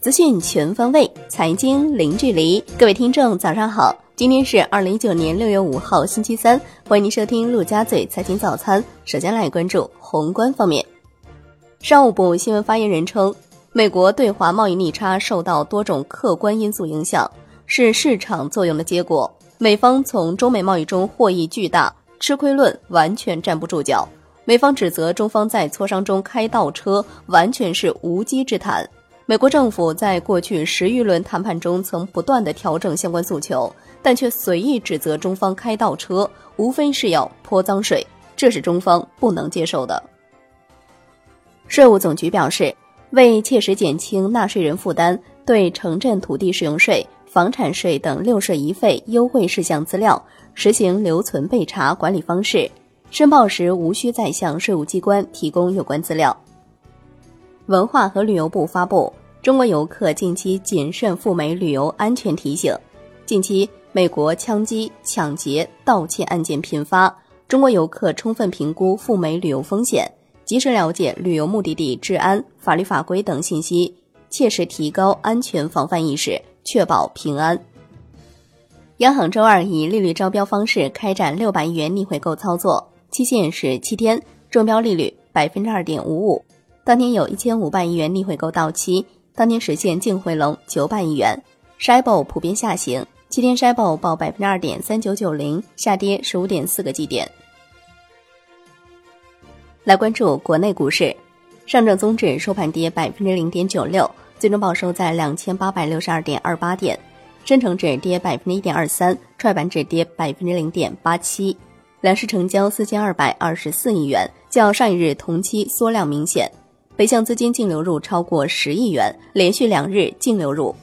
资讯全方位，财经零距离。各位听众，早上好！今天是二零一九年六月五号，星期三。欢迎您收听陆家嘴财经早餐。首先来关注宏观方面。商务部新闻发言人称，美国对华贸易逆差受到多种客观因素影响，是市场作用的结果。美方从中美贸易中获益巨大，吃亏论完全站不住脚。美方指责中方在磋商中开倒车，完全是无稽之谈。美国政府在过去十余轮谈判中曾不断的调整相关诉求，但却随意指责中方开倒车，无非是要泼脏水，这是中方不能接受的。税务总局表示，为切实减轻纳税人负担，对城镇土地使用税、房产税等六税一费优惠事项资料实行留存备查管理方式，申报时无需再向税务机关提供有关资料。文化和旅游部发布。中国游客近期谨慎赴美旅游安全提醒。近期，美国枪击、抢劫、盗窃案件频发，中国游客充分评估赴美旅游风险，及时了解旅游目的地治安、法律法规等信息，切实提高安全防范意识，确保平安。央行周二以利率招标方式开展六百亿元逆回购操作，期限是七天，中标利率百分之二点五五。当天有一千五百亿元逆回购到期。当天实现净回笼九百亿元，Shibor 普遍下行，七天 Shibor 报百分之二点三九九零，下跌十五点四个基点。来关注国内股市，上证综指收盘跌百分之零点九六，最终报收在两千八百六十二点二八点；深成指跌百分之一点二三，创业板指跌百分之零点八七。两市成交四千二百二十四亿元，较上一日同期缩量明显。北向资金净流入超过十亿元，连续两日净流入。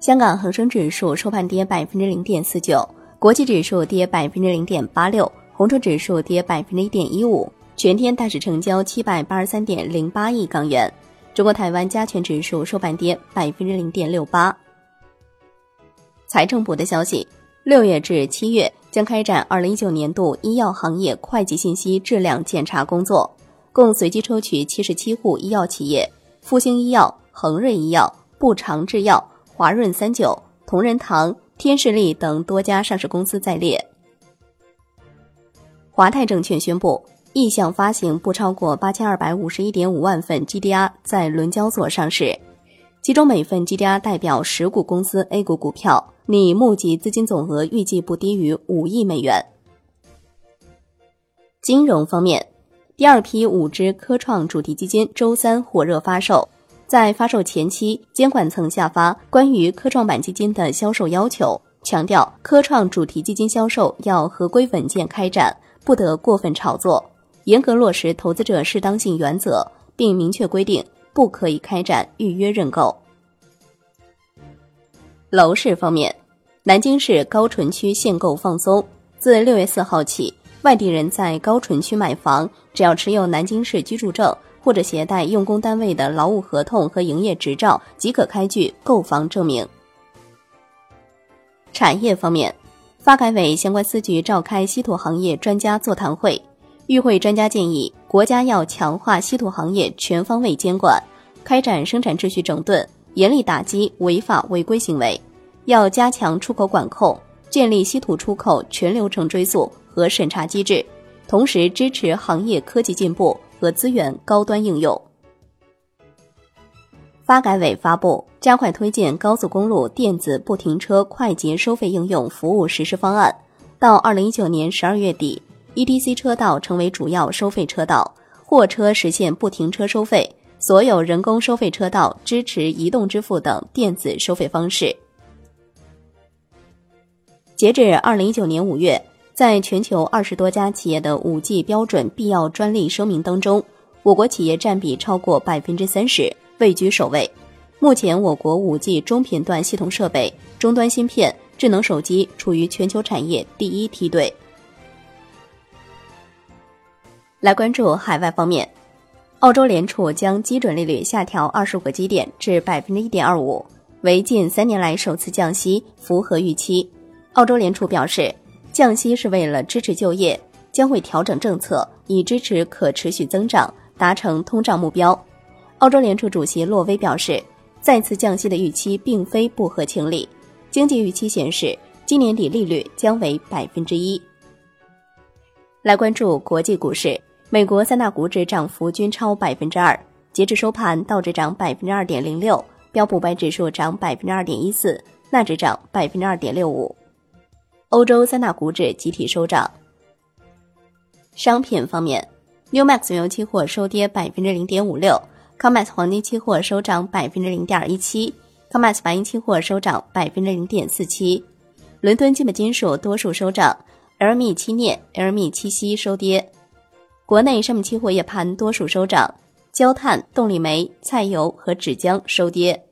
香港恒生指数收盘跌百分之零点四九，国际指数跌百分之零点八六，红筹指数跌百分之一点一五。全天大市成交七百八十三点零八亿港元。中国台湾加权指数收盘跌百分之零点六八。财政部的消息，六月至七月将开展二零一九年度医药行业会计信息质量检查工作。共随机抽取七十七户医药企业，复星医药、恒瑞医药、步长制药、华润三九、同仁堂、天士力等多家上市公司在列。华泰证券宣布意向发行不超过八千二百五十一点五万份 GDR 在伦交所上市，其中每份 GDR 代表十股公司 A 股股票，拟募集资金总额预计不低于五亿美元。金融方面。第二批五只科创主题基金周三火热发售，在发售前期，监管层下发关于科创板基金的销售要求，强调科创主题基金销售要合规稳健开展，不得过分炒作，严格落实投资者适当性原则，并明确规定不可以开展预约认购。楼市方面，南京市高淳区限购放松，自六月四号起。外地人在高淳区买房，只要持有南京市居住证或者携带用工单位的劳务合同和营业执照，即可开具购房证明。产业方面，发改委相关司局召开稀土行业专家座谈会，与会专家建议，国家要强化稀土行业全方位监管，开展生产秩序整顿，严厉打击违法违规行为，要加强出口管控，建立稀土出口全流程追溯。和审查机制，同时支持行业科技进步和资源高端应用。发改委发布加快推进高速公路电子不停车快捷收费应用服务实施方案，到二零一九年十二月底，ETC 车道成为主要收费车道，货车实现不停车收费，所有人工收费车道支持移动支付等电子收费方式。截至二零一九年五月。在全球二十多家企业的五 G 标准必要专利声明当中，我国企业占比超过百分之三十，位居首位。目前，我国五 G 中频段系统设备、终端芯片、智能手机处于全球产业第一梯队。来关注海外方面，澳洲联储将基准利率下调二十五个基点至百分之一点二五，为近三年来首次降息，符合预期。澳洲联储表示。降息是为了支持就业，将会调整政策以支持可持续增长，达成通胀目标。澳洲联储主席洛威表示，再次降息的预期并非不合情理。经济预期显示，今年底利率将为百分之一。来关注国际股市，美国三大股指涨幅均超百分之二。截至收盘，道指涨百分之二点零六，标普白指数涨百分之二点一四，纳指涨百分之二点六五。欧洲三大股指集体收涨。商品方面，Newmax 原油期货收跌百分之零点五六，COMEX 黄金期货收涨百分之零点一七，COMEX 白银期货收涨百分之零点四七。伦敦基本金属多数收涨，LME 期镍、LME 期锡收跌。国内商品期货夜盘多数收涨，焦炭、动力煤、菜油和纸浆收跌。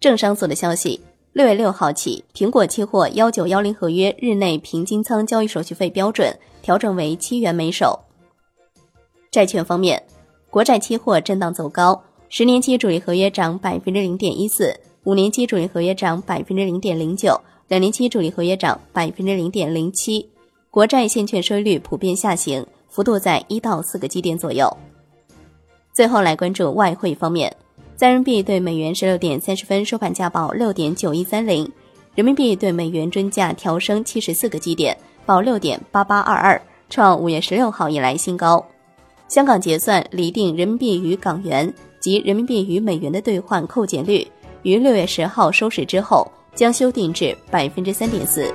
政商所的消息。六月六号起，苹果期货幺九幺零合约日内平均仓交易手续费标准调整为七元每手。债券方面，国债期货震荡走高，十年期主力合约涨百分之零点一四，五年期主力合约涨百分之零点零九，两年期主力合约涨百分之零点零七。国债现券收益率普遍下行，幅度在一到四个基点左右。最后来关注外汇方面。在人民币对美元十六点三十分收盘价报六点九一三零，人民币对美元均价调升七十四个基点，报六点八八二二，创五月十六号以来新高。香港结算厘定人民币与港元及人民币与美元的兑换扣减率，于六月十号收市之后将修订至百分之三点四。